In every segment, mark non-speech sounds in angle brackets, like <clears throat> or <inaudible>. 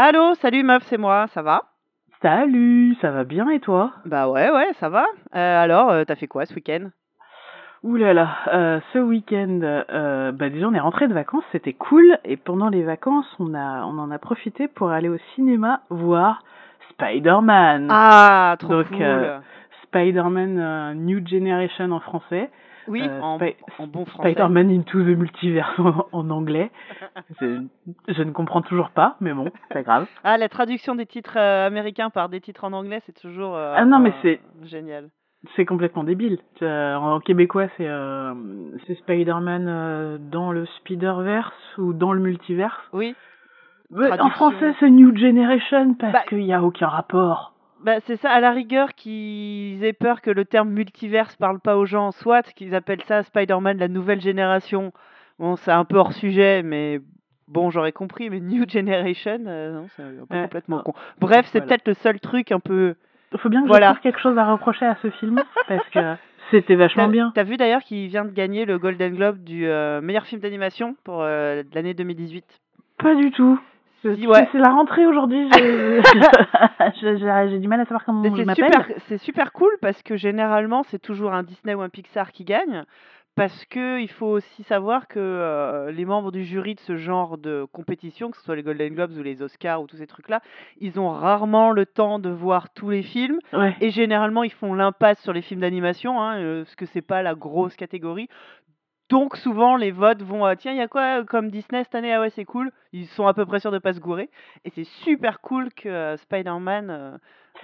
Allô, salut meuf, c'est moi, ça va? Salut, ça va bien et toi? Bah ouais, ouais, ça va. Euh, alors, euh, t'as fait quoi ce week-end? Ouh là là, euh, ce week-end, euh, bah déjà on est rentré de vacances, c'était cool, et pendant les vacances, on a, on en a profité pour aller au cinéma voir Spider-Man. Ah, trop Donc, cool. euh, Spider-Man euh, New Generation en français. Oui, euh, en, bon français. Spider-Man Into the Multiverse <laughs> en, anglais. <laughs> Je, je ne comprends toujours pas, mais bon, c'est pas grave. Ah, la traduction des titres euh, américains par des titres en anglais, c'est toujours euh, Ah non, mais c'est- génial. C'est complètement débile. En québécois, c'est Spider-Man dans le Spider-Verse ou dans le multiverse. Oui, Ouais, en français, c'est New Generation parce Bah- qu'il n'y a aucun rapport. Bah c'est ça, à la rigueur qu'ils aient peur que le terme multiverse parle pas aux gens, soit qu'ils appellent ça Spider-Man la nouvelle génération. Bon, c'est un peu hors sujet, mais bon, j'aurais compris, mais New Generation, euh, non, c'est Ouais, complètement con. Bref, c'est Voilà. peut-être le seul truc un peu Il faut bien que Voilà. je quelque chose à reprocher à ce film parce que c'était vachement bien. t'as vu d'ailleurs qu'il vient de gagner le Golden Globe du euh, meilleur film d'animation pour euh, l'année 2018 Pas du tout. C'est ouais. c'est la rentrée aujourd'hui. j'ai- du mal à savoir comment je c'est m'appelle. super, c'est super cool parce que généralement c'est toujours un Disney ou un Pixar qui gagne. Parce que il faut aussi savoir que euh, les membres du jury de ce genre de compétition, que ce soit les Golden Globes ou les Oscars ou tous ces trucs-là, ils ont rarement le temps de voir tous les films Ouais. et généralement ils font l'impasse sur les films d'animation, hein, euh, parce que c'est pas la grosse catégorie. Donc souvent les votes vont à tiens il y a quoi euh, comme Disney cette année? Ah ouais c'est cool. Ils sont à peu près sûrs de pas se gourer. Et c'est super cool que euh, Spider-Man euh,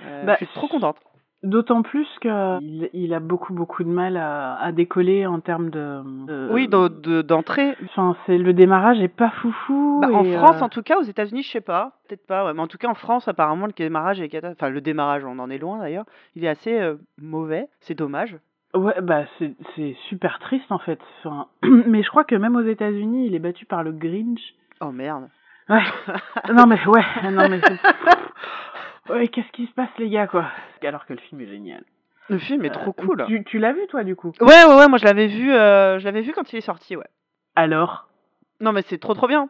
euh, Bah, je suis trop contente. D'autant plus que il, a beaucoup beaucoup de mal à, à décoller en termes de. de- oui d'en- de- d'entrée. Enfin, c'est le démarrage est pas foufou. Bah, en France euh, en tout cas aux États-Unis je sais pas. Peut-être pas ouais, mais en tout cas en France apparemment le démarrage est enfin le démarrage on en est loin d'ailleurs il est assez euh, mauvais. C'est dommage Ouais, bah c'est c'est super triste en fait. Enfin, <clears throat> mais je crois que même aux États-Unis, il est battu par le Grinch. oh merde Ouais. <laughs> non mais ouais, non mais. c'est- <laughs> Ouais, qu'est-ce qui se passe les gars quoi? Alors que le film est génial. le film est trop Euh, cool Tu, tu l'as vu toi du coup? Ouais ouais ouais moi je l'avais vu euh, je l'avais vu quand il est sorti ouais Alors? Non, mais c'est trop trop bien.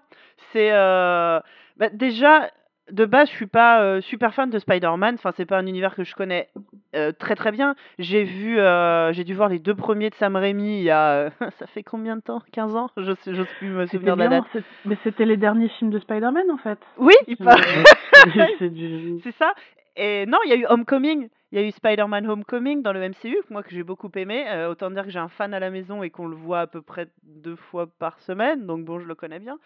C'est euh, bah, déjà de base, je suis pas euh, super fan de Spider-Man. Enfin, c'est pas un univers que je connais euh, très très bien. J'ai vu, euh, j'ai dû voir les deux premiers de Sam Raimi il y a, <laughs> ça fait combien de temps? 15 ans? Je sais, j'ose plus me souvenir de la date. mais c'était les derniers films de Spider-Man en fait. Oui, il C'est- <laughs> <laughs> c'est du- C'est ça. Et non, il y a eu Homecoming. Il y a eu Spider-Man Homecoming dans le MCU, que moi que j'ai beaucoup aimé. Euh, autant dire que j'ai un fan à la maison et qu'on le voit à peu près deux fois par semaine, donc bon, je le connais bien.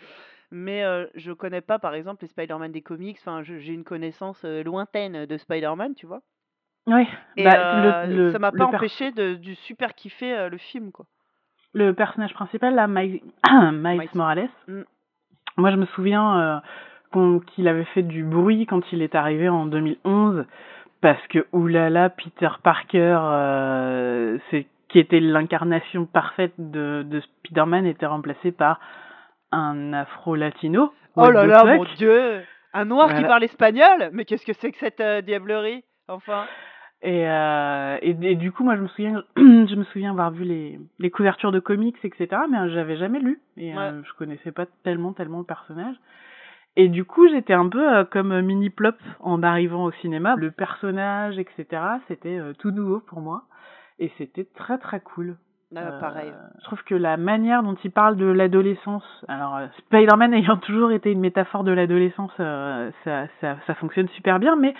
Mais euh, je connais pas, par exemple, les Spider-Man des comics. Enfin, je- j'ai une connaissance euh, lointaine de Spider-Man, tu vois. Et bah, euh, le, le, ça m'a le pas per- empêché de, du super kiffer euh, le film, quoi. le personnage principal, là, Miles, <clears throat> Miles Miles. Morales, Mm. moi je me souviens euh, qu'on- qu'il avait fait du bruit quand il est arrivé en 2011, parce que oulala, Peter Parker, euh, c'est qui était l'incarnation parfaite de, de Spider-Man, était remplacé par un afro-latino. Oh là là, mon dieu Un noir qui parle espagnol? Mais qu'est-ce que c'est que cette euh, diablerie Enfin? Et, euh, et, et du coup, moi, je me souviens, <clears throat> je me souviens avoir vu les, les couvertures de comics, etc. Mais euh, j'avais jamais lu et Ouais. euh, je connaissais pas tellement, tellement le personnage. Et du coup, j'étais un peu comme mini plop en arrivant au cinéma. Le personnage, etc. C'était tout nouveau pour moi et c'était très très cool. Ah, Euh, pareil. Je trouve que la manière dont il parle de l'adolescence, alors euh, Spider-Man ayant toujours été une métaphore de l'adolescence, euh, ça, ça, ça fonctionne super bien, mais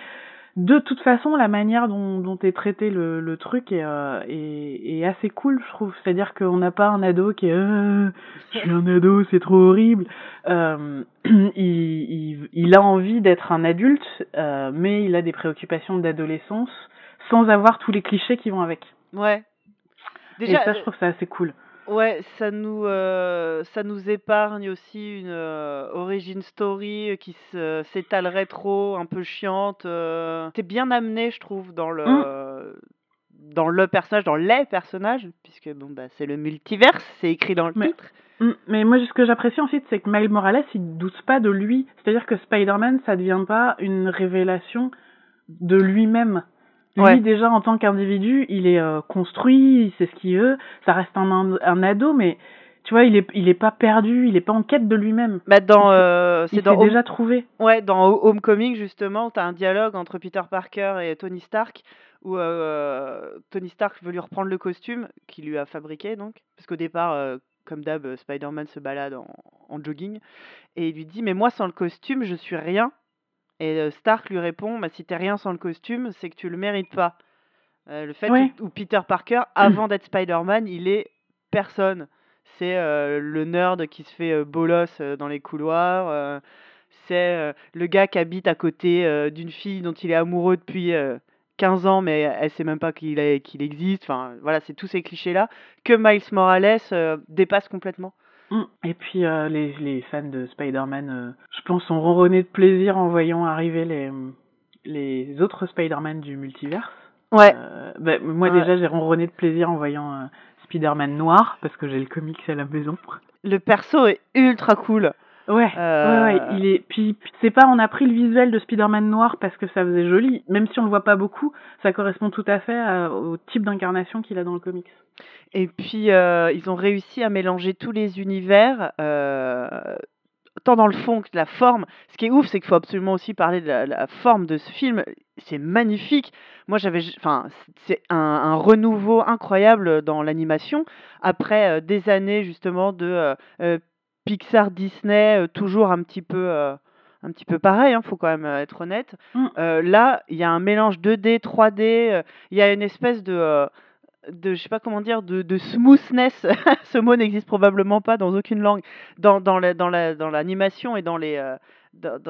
de toute façon, la manière dont, dont est traité le, le truc est, euh, est, est assez cool, je trouve. C'est-à-dire qu'on n'a pas un ado qui est euh, je suis un ado, c'est trop horrible. Euh, <clears throat> il, il, il a envie d'être un adulte, euh, mais il a des préoccupations d'adolescence sans avoir tous les clichés qui vont avec. Ouais. Et Déjà, ça, je trouve ça assez cool. Ouais, ça nous, euh, ça nous épargne aussi une euh, origin story qui se- s'étalerait trop, un peu chiante. Euh. T'es bien amené, je trouve, dans le, dans le personnage, dans les personnages, puisque bon bah c'est le multiverse, c'est écrit dans le Mais- titre. Mm, Mais moi, ce que j'apprécie ensuite, c'est que Miles Morales, il doute pas de lui. C'est-à-dire que Spider-Man, ça devient pas une révélation de lui-même. Lui, Ouais. déjà, en tant qu'individu, il est euh, construit, il sait ce qu'il veut. Ça reste un, un ado, mais tu vois, il est, il est pas perdu, il est pas en quête de lui-même. Bah dans, euh, c'est dans déjà trouvé. Ouais, dans Ho- Homecoming, justement, tu as un dialogue entre Peter Parker et Tony Stark où euh, Tony Stark veut lui reprendre le costume qu'il lui a fabriqué, donc. Parce qu'au départ, euh, comme d'hab, Spider-Man se balade en, en jogging. Et il lui dit Mais moi, sans le costume, je suis rien. Et euh, Stark lui répond bah, Si t'es rien sans le costume, c'est que tu le mérites pas. Euh, le fait où, Peter Parker, avant d'être Spider-Man, il est personne. C'est euh, le nerd qui se fait bolos dans les couloirs. c'est le gars qui habite à côté d'une fille dont il est amoureux depuis euh, 15 ans, mais elle sait même pas qu'il existe. Enfin, voilà, c'est tous ces clichés-là que Miles Morales dépasse complètement. Mm. Et puis euh, les, les fans de Spider-Man, euh, je pense, ont ronronné de plaisir en voyant arriver les, les autres Spider-Man du multivers. Ouais. Euh, bah, moi Ouais. déjà, j'ai ronronné de plaisir en voyant Spider-Man noir parce que j'ai le comics à la maison. Le perso est ultra cool. Ouais, Euh, ouais, ouais, il est. Puis puis c'est pas, on a pris le visuel de Spider-Man noir parce que ça faisait joli, même si on le voit pas beaucoup, ça correspond tout à fait à- au type d'incarnation qu'il a dans le comics. Et puis, euh, ils ont réussi à mélanger tous les univers, euh, tant dans le fond que la forme. Ce qui est ouf, c'est qu'il faut absolument aussi parler de la, la forme de ce film. C'est magnifique. Moi, j'avais, enfin, c'est un, un renouveau incroyable dans l'animation après euh, des années justement de euh, euh, Pixar, Disney, euh, toujours un petit peu. euh, un petit peu pareil, hein, faut quand même euh, être honnête. Mm. Euh, là, il y a un mélange 2D, 3D, euh, il y a une espèce de, euh, de je sais pas comment dire de, de smoothness <laughs> ce mot n'existe probablement pas dans aucune langue dans dans la, dans la, dans l'animation et dans les dans,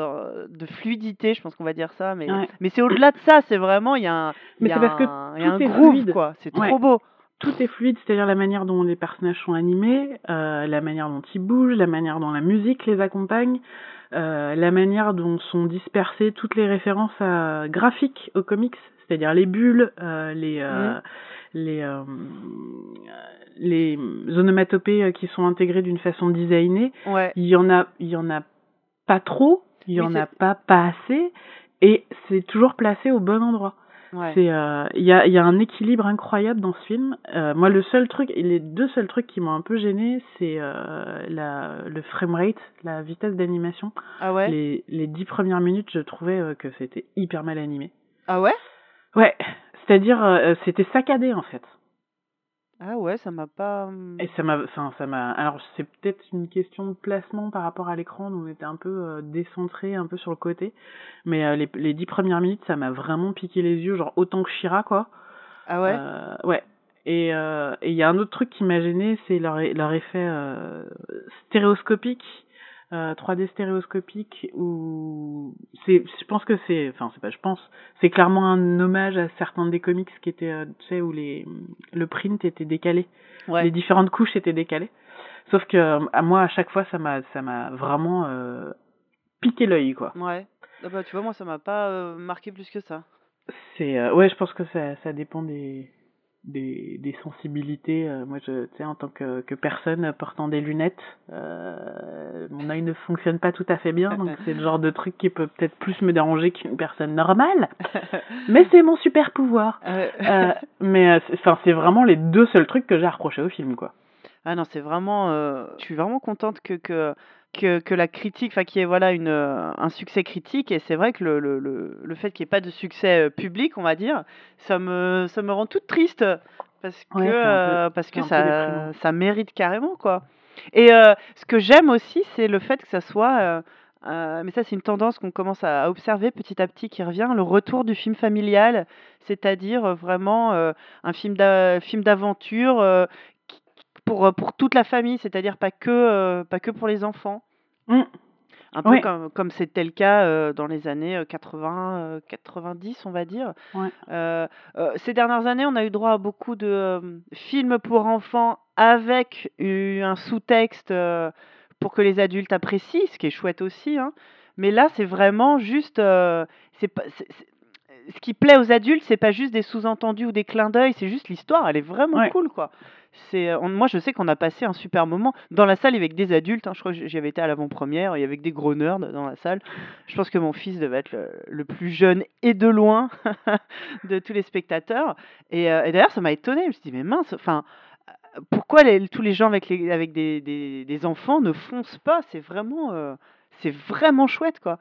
de fluidité je pense qu'on va dire ça mais Ouais. mais c'est au-delà de ça c'est vraiment il y a un il Mais y a c'est parce que un, il y a un groove fluide. quoi c'est Ouais. trop beau tout est fluide, c'est-à-dire la manière dont les personnages sont animés, euh, la manière dont ils bougent, la manière dont la musique les accompagne, euh, la manière dont sont dispersées toutes les références à, graphiques aux comics, c'est-à-dire les bulles, euh, les euh, Mhm. les euh, les onomatopées euh, qui sont intégrées d'une façon designée. ouais Il y en a, il y en a pas trop, il y Oui, en a pas pas assez, et c'est toujours placé au bon endroit. Ouais C'est, euh, il y a, y a un équilibre incroyable dans ce film. Euh, moi, le seul truc, les deux seuls trucs qui m'ont un peu gêné, c'est euh, la, le framerate, la vitesse d'animation. ah ouais? Les, les dix premières minutes, je trouvais euh, que c'était hyper mal animé. ah ouais? Ouais, c'est-à-dire, euh, c'était saccadé en fait. Ah ouais ça m'a pas hum, Et ça m'a, enfin, ça m'a. Alors, c'est peut-être une question de placement par rapport à l'écran, on était un peu euh, décentré, un peu sur le côté. Mais euh, les, les dix premières minutes, ça m'a vraiment piqué les yeux, genre autant que Shira, quoi. ah ouais? Euh, ouais. Et euh, et il y a un autre truc qui m'a gêné, c'est leur, leur effet euh, stéréoscopique, euh, 3D stéréoscopique, où c'est, je pense que c'est, enfin c'est pas, je pense, c'est clairement un hommage à certains des comics qui étaient, euh, tu sais, où les, le print était décalé, ouais les différentes couches étaient décalées. Sauf que euh, à moi à chaque fois ça m'a, ça m'a vraiment euh, piqué l'œil quoi. ouais ah bah tu vois moi ça m'a pas euh, marqué plus que ça C'est euh, ouais, je pense que ça ça dépend des des, des sensibilités. Euh, moi, je, tu sais, en tant que, que personne portant des lunettes, euh, mon œil ne fonctionne pas tout à fait bien, donc <laughs> c'est le genre de truc qui peut peut-être plus me déranger qu'une personne normale. <laughs> Mais c'est mon super pouvoir. Euh, mais c'est- enfin, c'est vraiment les deux seuls trucs que j'ai à reprocher au film, quoi. Ah non, c'est vraiment. je suis vraiment contente que, que, que, que la critique, enfin, qu'il y ait voilà, une, euh, un succès critique. Et c'est vrai que le, le, le, le fait qu'il n'y ait pas de succès euh, public, on va dire, ça me, ça me rend toute triste. Parce que, Ouais, peu- euh, parce que ça, ça mérite carrément, quoi. Et euh, ce que j'aime aussi, c'est le fait que ça soit. euh, mais ça, c'est une tendance qu'on commence à observer petit à petit qui revient, le retour du film familial, c'est-à-dire vraiment un film d'a- film d'aventure qui- pour, euh, pour toute la famille, c'est-à-dire pas que, euh, pas que pour les enfants. Mm. Un peu Ouais. comme, comme c'était le cas euh, dans les années euh, 80, euh, 90, on va dire. Ouais. Ces dernières années, on a eu droit à beaucoup de films pour enfants avec un sous-texte pour que les adultes apprécient, ce qui est chouette aussi. hein. Mais là, c'est vraiment juste. c'est pas, ce qui plaît aux adultes, c'est pas juste des sous-entendus ou des clins d'œil, c'est juste l'histoire. Elle est vraiment Ouais. cool, quoi. C'est, euh, on- moi, je sais qu'on a passé un super moment dans la salle avec des adultes. hein. je crois que j'y avais été à l'avant-première. Il y avait des gros nerds dans la salle. Je pense que mon fils devait être le, le plus jeune et de loin <laughs> de tous les spectateurs. Et, euh, et d'ailleurs, ça m'a étonné. Je me suis dit, mais mince, enfin, pourquoi les, tous les gens avec, les, avec des, des, des enfants ne foncent pas? C'est vraiment, euh, c'est vraiment chouette, quoi.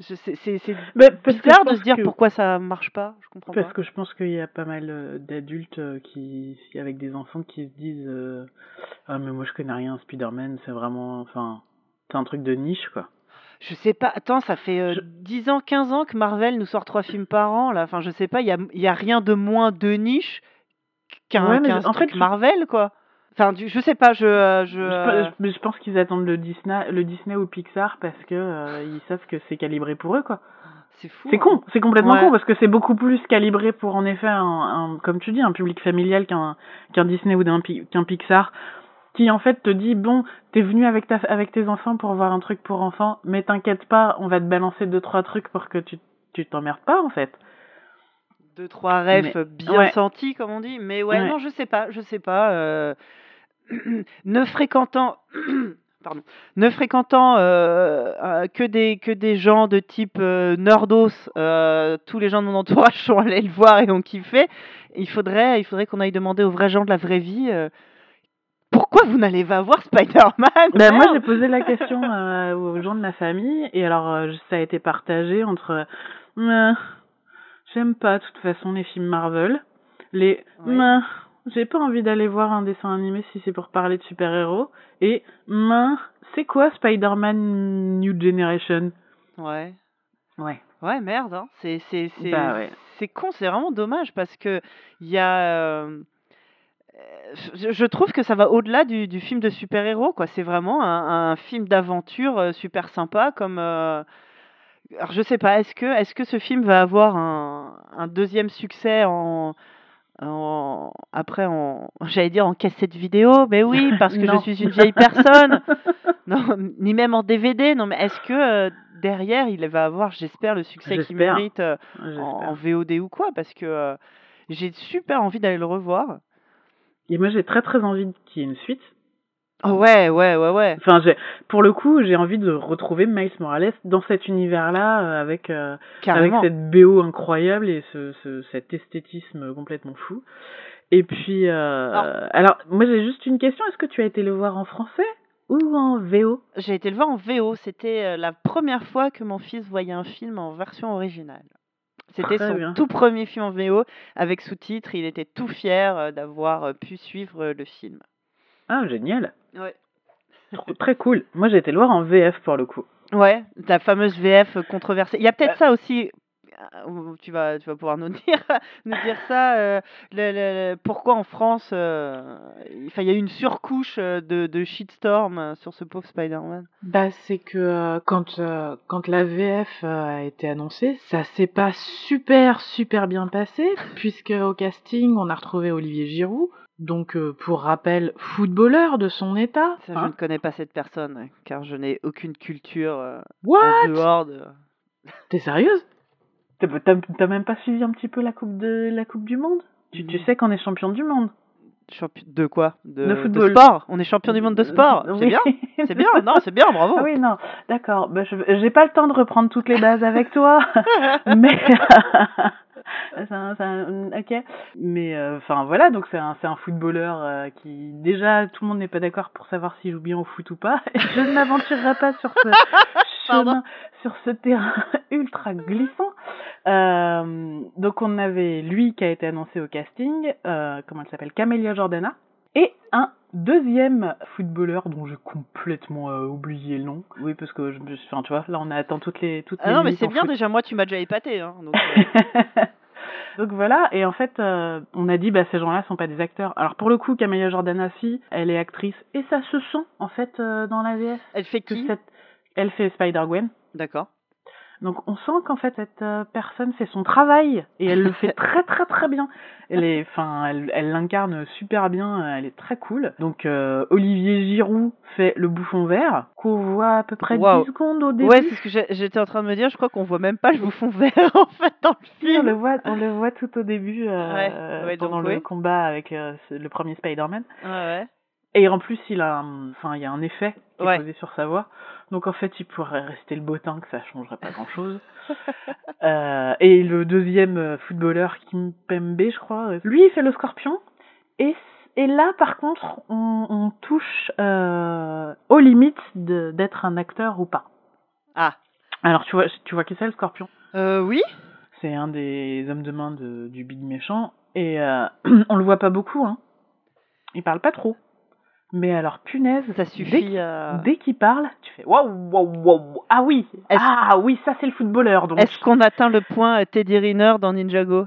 C'est bizarre de se dire que- pourquoi ça marche pas. Je comprends Parce pas. que je pense qu'il y a pas mal euh, d'adultes euh, qui, avec des enfants qui se disent euh, Ah, mais moi je connais rien, Spider-Man, c'est vraiment. Enfin, c'est un truc de niche, quoi. Je sais pas. Attends, ça fait euh, Je- 10 ans, 15 ans que Marvel nous sort trois films par an, là. Enfin, je sais pas, il y a, y a rien de moins de niche qu'un Ouais, en fait, je- Marvel, quoi. Enfin, du- je sais pas, je. euh, je, Je, euh, mais je pense qu'ils attendent le Disney, le Disney ou Pixar parce que euh, ils savent que c'est calibré pour eux, quoi. c'est fou. C'est hein. con, c'est complètement Ouais. con parce que c'est beaucoup plus calibré pour en effet un, un- comme tu dis un public familial qu'un qu'un Disney ou d'un qu'un Pixar qui en fait te dit bon t'es venu avec ta avec tes enfants pour voir un truc pour enfants mais t'inquiète pas on va te balancer deux trois trucs pour que tu tu t'emmerdes pas en fait Deux, trois refs Mais- bien ouais. sentis, comme on dit. Mais ouais, Ouais. non, je sais pas, je sais pas. euh, <clears throat> ne fréquentant. <clears throat> Pardon. Ne fréquentant euh, euh, que des que des gens de type euh, nerdos, euh, tous les gens de mon entourage sont <laughs> allés le voir et ont kiffé. Il faudrait il faudrait qu'on aille demander aux vrais gens de la vraie vie pourquoi vous n'allez pas voir Spider-Man Ben, moi j'ai posé la <laughs> question aux gens de ma famille et alors ça a été partagé entre j'aime pas de toute façon les films Marvel les Oui. J'ai pas envie d'aller voir un dessin animé si c'est pour parler de super-héros et euh, c'est quoi Spider-Man New Generation? Ouais. ouais Ouais, merde, hein. C'est c'est c'est Bah ouais. c'est con, c'est vraiment dommage parce que il y a euh, je, je trouve que ça va au-delà du, du film de super-héros quoi. C'est vraiment un, un film d'aventure euh, super sympa comme euh, alors je sais pas, est-ce que est-ce que ce film va avoir un, un deuxième succès en en après en <laughs> j'allais dire en cassette vidéo, mais oui, parce que je suis une vieille personne. <laughs> Non, ni même en DVD. Non, mais est-ce que euh, derrière, il va avoir, j'espère, le succès qu'il mérite euh, en VOD ou quoi? Parce que euh, j'ai super envie d'aller le revoir. et moi j'ai très très envie qu'il y ait une suite Oh, ouais, ouais, ouais, ouais. enfin j'ai pour le coup j'ai envie de retrouver Miles Morales dans cet univers là avec euh, avec cette BO incroyable et ce, ce cet esthétisme complètement fou. Et puis euh, Alors- moi j'ai juste une question, est-ce que tu as été le voir en français ou en VO J'ai été le voir en VO. C'était euh, la première fois que mon fils voyait un film en version originale. C'était son bien. tout premier film en VO avec sous-titres. Il était tout fier euh, d'avoir euh, pu suivre euh, le film. Ah génial, Ouais. Trop- très cool. Moi j'ai été le voir en VF pour le coup. Ouais, la fameuse VF controversée. Il y a peut-être Euh. ça aussi. euh, Tu vas, tu vas pouvoir nous <laughs> dire, nous dire ça. euh, le- le- le- pourquoi en France, euh, enfin, il y a eu une surcouche de, de shitstorm sur ce pauvre Spider-Man. Bah, c'est que euh, quand, euh, quand la VF a été annoncée, ça s'est pas super super bien passé, <laughs> puisque au casting, on a retrouvé Olivier Giroud, donc euh, pour rappel, footballeur de son état. Ça, je Hein ne connais pas cette personne, car je n'ai aucune culture euh, What? en dehors de. T'es sérieuse? T'as même pas suivi un petit peu la coupe de la coupe du monde? Tu, tu sais qu'on est champion du monde. De quoi? De, De football. sport. On est champion du monde de sport. C'est Oui. bien. <laughs> C'est bien. Non, c'est bien. Bravo. Ah oui, non, d'accord. Bah, j'ai pas le temps de reprendre toutes les bases avec toi, <laughs> mais <laughs> un- un- ok. Mais euh, enfin voilà, donc c'est un un footballeur euh, qui déjà tout le monde n'est pas d'accord pour savoir s'il joue bien au foot ou pas. Et je ne m'aventurerai pas sur ce. Chemin, sur ce terrain <laughs> ultra glissant. Euh, donc on avait lui qui a été annoncé au casting, euh, comment elle s'appelle, Camélia Jordana, et un deuxième footballeur dont j'ai complètement euh, oublié le nom. Oui, parce que je, me suis- enfin tu vois, là on attend toutes les toutes Ah les non, mais c'est en bien foot. déjà. Moi, tu m'as déjà épaté. Hein, donc, <laughs> Donc voilà, et en fait, euh, on a dit, bah ces gens-là sont pas des acteurs. Alors pour le coup, Camélia Jordana, si, elle est actrice, et ça se sent en fait euh, dans la VF elle fait que qui? cette, elle fait Spider-Gwen. D'accord. Donc on sent qu'en fait cette euh, personne fait son travail et elle le fait <laughs> très très très bien. Elle est, enfin, elle l'incarne super bien. Elle est très cool. Donc euh, Olivier Giroud fait le bouffon vert qu'on voit à peu près Waouh. 10 secondes au début. Ouais, c'est ce que j'étais en train de me dire. Je crois qu'on voit même pas le bouffon vert <laughs> en fait dans le Si, on film. le voit, on le voit tout au début euh, Ouais, ouais, donc pendant le oui. combat avec euh, le premier Spider-Man. Ouais, ouais. Et en plus, il a, un- enfin, il y a un effet qui Ouais. est posé sur sa voix. Donc en fait, il pourrait rester le bottin, que ça changerait pas grand-chose. <laughs> Euh, et le deuxième euh, footballeur, Kim Pembe, je crois, lui, il fait le scorpion. Et Et là, par contre, on, on touche euh, aux limites d'être un acteur ou pas. Ah. Alors, tu vois, tu vois qui c'est le scorpion? Euh, oui. C'est un des hommes de main de, du Big Méchant. Et euh, <clears throat> on le voit pas beaucoup, hein. Il parle pas trop. Mais alors, punaise, Ça dès suffit qu'il- à... Dès qu'il parle, tu fais waouh, waouh, waouh. Ah oui, ah oui, ça c'est le footballeur. Donc, Est-ce qu'on atteint le point euh, Teddy Riner dans Ninjago?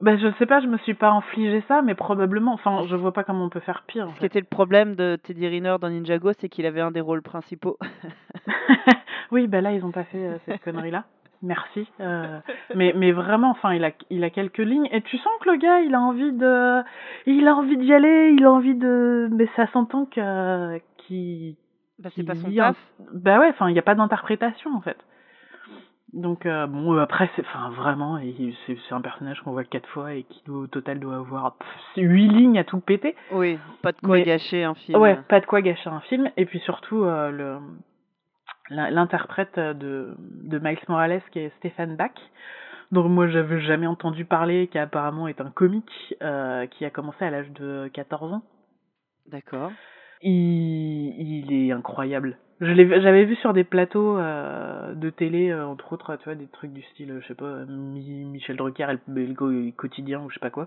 Ben, je sais pas, je me suis pas infligé ça, mais probablement. Enfin, je vois pas comment on peut faire pire. en Ce qui était le problème de Teddy Riner dans Ninjago, c'est qu'il avait un des rôles principaux. <laughs> oui, ben là, ils ont pas fait euh, cette connerie-là. Merci. Euh, mais, mais vraiment, enfin, il a, il a quelques lignes. Et tu sens que le gars, il a envie de, il a envie d'y aller, il a envie de, mais ça s'entend que, qu'il, Bah, c'est pas son un- taf. Bah ouais, enfin, il n'y a pas d'interprétation en fait. Donc euh, bon, euh, après, c'est, enfin, vraiment, c'est, c'est un personnage qu'on voit quatre fois et qui au total doit avoir pff, huit lignes à tout péter. Oui, pas de quoi Mais- gâcher un film. Ouais, pas de quoi gâcher un film. Et puis surtout, euh, le, l'interprète de, de Miles Morales, qui est Stéphane Bach, dont moi j'avais jamais entendu parler, qui apparemment est un comique, euh, qui a commencé à l'âge de 14 ans. D'accord. Il, il est incroyable. Je l'ai, j'avais vu sur des plateaux euh, de télé, euh, entre autres, tu vois, des trucs du style, je sais pas, Mi- Michel Drucker et le, le quotidien ou je sais pas quoi.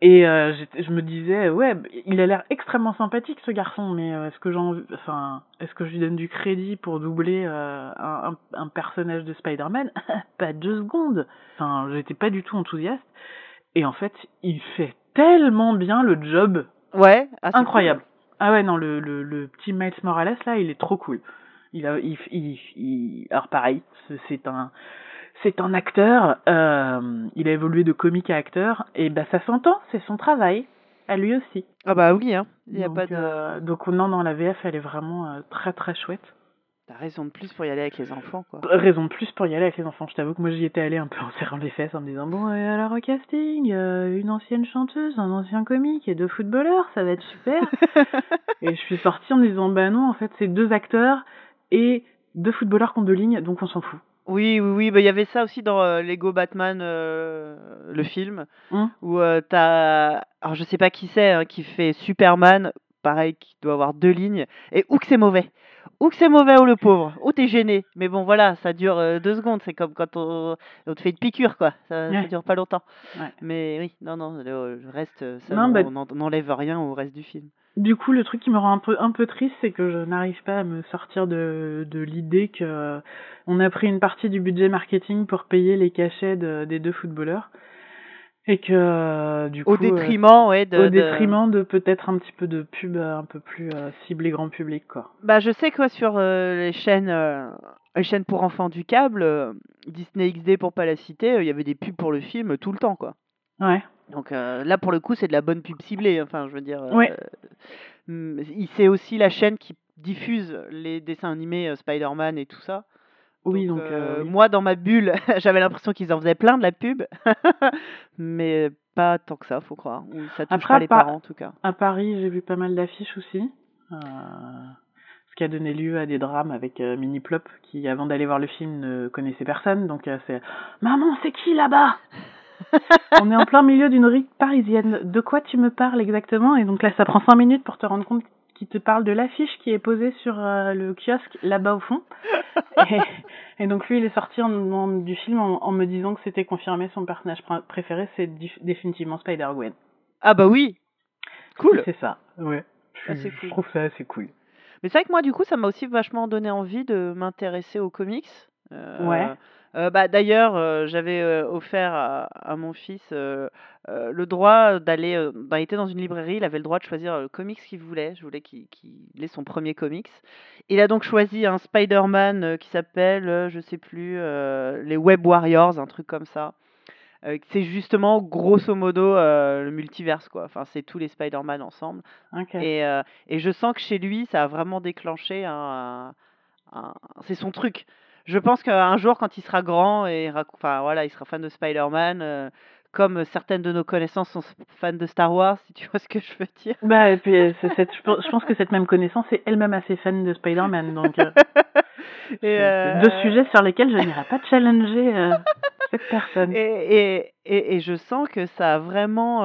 Et euh, je me disais, ouais, il a l'air extrêmement sympathique ce garçon, mais euh, est-ce que j'en, enfin, est-ce que je lui donne du crédit pour doubler euh, un, un, personnage de Spider-Man? <laughs> Pas deux secondes. Enfin, j'étais pas du tout enthousiaste. Et en fait, il fait tellement bien le job Ouais. ah, incroyable. Ah ouais, non, le, le, le petit Miles Morales, là, il est trop cool. Il a, il, il, il- alors pareil, c'est un, c'est un acteur, euh, il a évolué de comique à acteur, et bah ça s'entend, c'est son travail, à lui aussi. Ah bah oui, hein. Il y a donc, pas de... euh, donc non, non, la VF, elle est vraiment euh, très très chouette. T'as raison de plus pour y aller avec les enfants, quoi. Raison de plus pour y aller avec les enfants. Je t'avoue que moi j'y étais allée un peu en serrant les fesses en me disant bon et alors au casting, euh, une ancienne chanteuse, un ancien comique et deux footballeurs, ça va être super. <laughs> Et je suis sortie en me disant, bah non, en fait, c'est deux acteurs et deux footballeurs qui ont deux lignes, donc on s'en fout. Oui, oui, oui, bah il y avait ça aussi dans euh, Lego Batman, euh, le film, Hum. où euh, t'as, alors je sais pas qui c'est, hein, qui fait Superman, pareil, qui doit avoir deux lignes, et ou que c'est mauvais, ou que c'est mauvais ou le pauvre, ou t'es gêné, mais bon voilà, ça dure euh, deux secondes, c'est comme quand on, on te fait une piqûre quoi, ça, ça Ouais. dure pas longtemps. Ouais. Mais oui, non, non, le, le reste, euh, ça, Non, bah- on n'en- n'enlève rien au reste du film. Du coup, le truc qui me rend un peu, un peu triste, c'est que je n'arrive pas à me sortir de, de l'idée que euh, on a pris une partie du budget marketing pour payer les cachets de- des deux footballeurs. Et que, euh, du coup. Au euh, détriment, ouais, de, au détriment de peut-être un petit peu de pub un peu plus euh, ciblé grand public, quoi. Bah, je sais que sur euh, les chaînes, les chaînes pour enfants du câble, Disney XD pour pas la citer, il y avait des pubs pour le film tout le temps, quoi. Ouais. Donc euh, là, pour le coup, c'est de la bonne pub ciblée. Enfin, je veux dire, euh, Ouais. hum, il- c'est aussi la chaîne qui diffuse les dessins animés euh, Spider-Man et tout ça. Oui, donc. euh, euh, moi, dans ma bulle, <laughs> j'avais l'impression qu'ils en faisaient plein de la pub, <laughs> mais pas tant que ça, faut croire. Ou ça touche Après, pas les parents, en tout cas. À Paris, j'ai vu pas mal d'affiches aussi. Euh, ce qui a donné lieu à des drames avec euh, Mini Plop, qui avant d'aller voir le film ne connaissait personne. Donc euh, c'est Maman, c'est qui là-bas? <laughs> On est en plein milieu d'une rue parisienne. De quoi tu me parles exactement? Et donc là, ça prend cinq minutes pour te rendre compte qu'il te parle de l'affiche qui est posée sur euh, le kiosque là-bas au fond. <laughs> Et, et donc lui, il est sorti en, en- du film en, en me disant que c'était confirmé son personnage pr- préféré, c'est définitivement Spider-Gwen. Ah bah oui, cool. C'est ça, ouais. Ah, je cool. trouve ça assez cool. Mais c'est vrai que moi, du coup, ça m'a aussi vachement donné envie de m'intéresser aux comics. Euh, Ouais. Euh, bah, D'ailleurs, euh, j'avais euh, offert à, à mon fils le droit d'aller. bah, il était dans une librairie, il avait le droit de choisir le comics qu'il voulait. Je voulais qu'il qu'il ait son premier comics. Il a donc choisi un Spider-Man qui s'appelle, je sais plus, les Web Warriors, un truc comme ça. C'est justement, grosso modo, le multiverse, quoi. Enfin, c'est tous les Spider-Man ensemble. Et, et je sens que chez lui, ça a vraiment déclenché un, un- c'est son truc. Je pense qu'un jour, quand il sera grand et enfin voilà, il sera fan de Spider-Man, euh, comme certaines de nos connaissances sont fans de Star Wars, si tu vois ce que je veux dire. Bah, et puis, euh, cette, je pense que cette même connaissance est elle-même assez fan de Spider-Man. Donc, euh, <laughs> et c'est euh, deux sujets sur lesquels je n'irai pas challenger cette personne. Et, et, et, je sens que ça a vraiment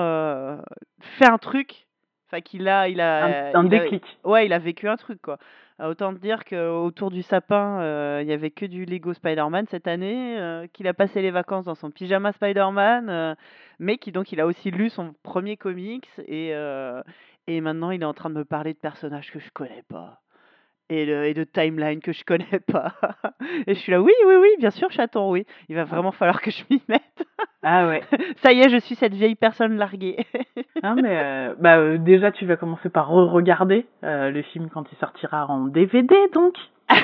fait un truc. Enfin, qu'il a, il a, Un, un il a- déclic. ouais, il a vécu un truc, quoi. Euh, Autant te dire qu'autour du sapin, euh, il y avait que du Lego Spider-Man cette année, euh, qu'il a passé les vacances dans son pyjama Spider-Man, euh, mais qui donc il a aussi lu son premier comics et, et maintenant il est en train de me parler de personnages que je connais pas. Et, de- et de timeline que je connais pas. <laughs> Et je suis là, oui, oui, oui, bien sûr, chaton, oui. Il va vraiment falloir que je m'y mette. Ah ouais. <laughs> Ça y est, je suis cette vieille personne larguée. <laughs> Hein, mais euh, bah euh, déjà tu vas commencer par re-regarder euh, le film quand il sortira en DVD donc. <laughs> tu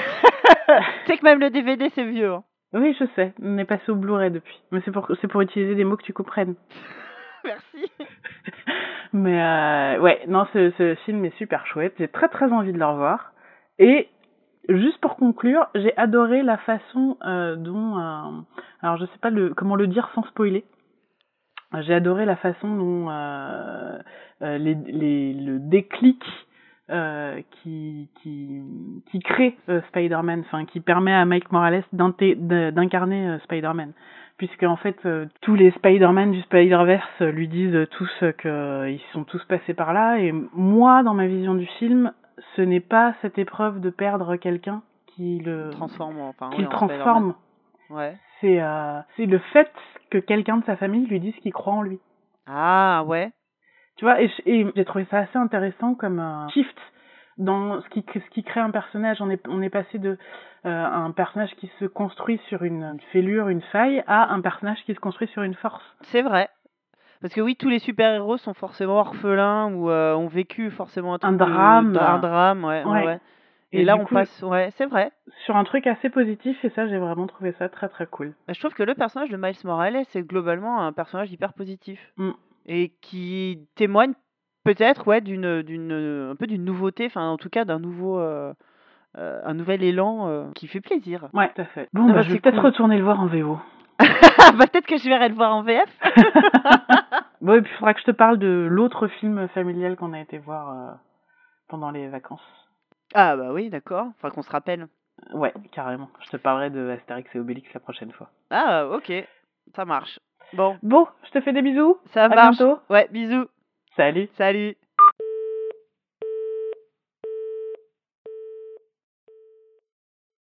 sais que même le DVD, c'est vieux. hein. Oui, je sais. On est passé au Blu-ray depuis. Mais c'est pour c'est pour utiliser des mots que tu comprennes. <laughs> Merci. <laughs> Mais euh, ouais, non, ce, ce film est super chouette. J'ai très très envie de le revoir. Et juste pour conclure, j'ai adoré la façon euh, dont, euh, alors je sais pas le, comment le dire sans spoiler. J'ai adoré la façon dont euh, euh, les, les, le déclic euh, qui, qui, qui crée euh, Spider-Man, enfin qui permet à Mike Morales d'incarner Spider-Man. Puisque en fait tous les Spider-Man du Spider-Verse lui disent tous euh, que ils sont tous passés par là et moi dans ma vision du film ce n'est pas cette épreuve de perdre quelqu'un qui le Transforme, enfin. qui oui, le transforme. Ouais. C'est euh, c'est le fait que quelqu'un de sa famille lui dise qu'il croit en lui Ah, ouais. tu vois, et, j'ai trouvé ça assez intéressant comme un shift dans ce qui, ce qui crée un personnage. On est, on est passé de euh, un personnage qui se construit sur une, une fêlure, une faille, à un personnage qui se construit sur une force. C'est vrai. Parce que oui, tous les super-héros sont forcément orphelins ou euh, ont vécu forcément un, truc Un drame. de- un drame, ouais. ouais, Ouais. Et, Et là, on coup- passe. Ouais, c'est vrai. Sur un truc assez positif, et ça, j'ai vraiment trouvé ça très très cool. Bah, Je trouve que le personnage de Miles Morales est globalement un personnage hyper positif. Mm. Et qui témoigne peut-être ouais, d'une, d'une, un peu d'une nouveauté, enfin en tout cas d'un nouveau. euh, euh, un nouvel élan euh, qui fait plaisir. Ouais, tout à fait. Bon, Ah bah, bah, je vais c'est peut-être cool. retourner le voir en VO. <laughs> peut-être que je verrai le voir en VF. <laughs> bon, et puis il faudra que je te parle de l'autre film familial qu'on a été voir pendant les vacances. Ah bah oui, d'accord. Enfin qu'on se rappelle. Ouais, carrément. Je te parlerai de Astérix et Obélix la prochaine fois. Ah ok, ça marche. Bon, Bon, je te fais des bisous. ça À marche. bientôt. Ouais, bisous. Salut. Salut.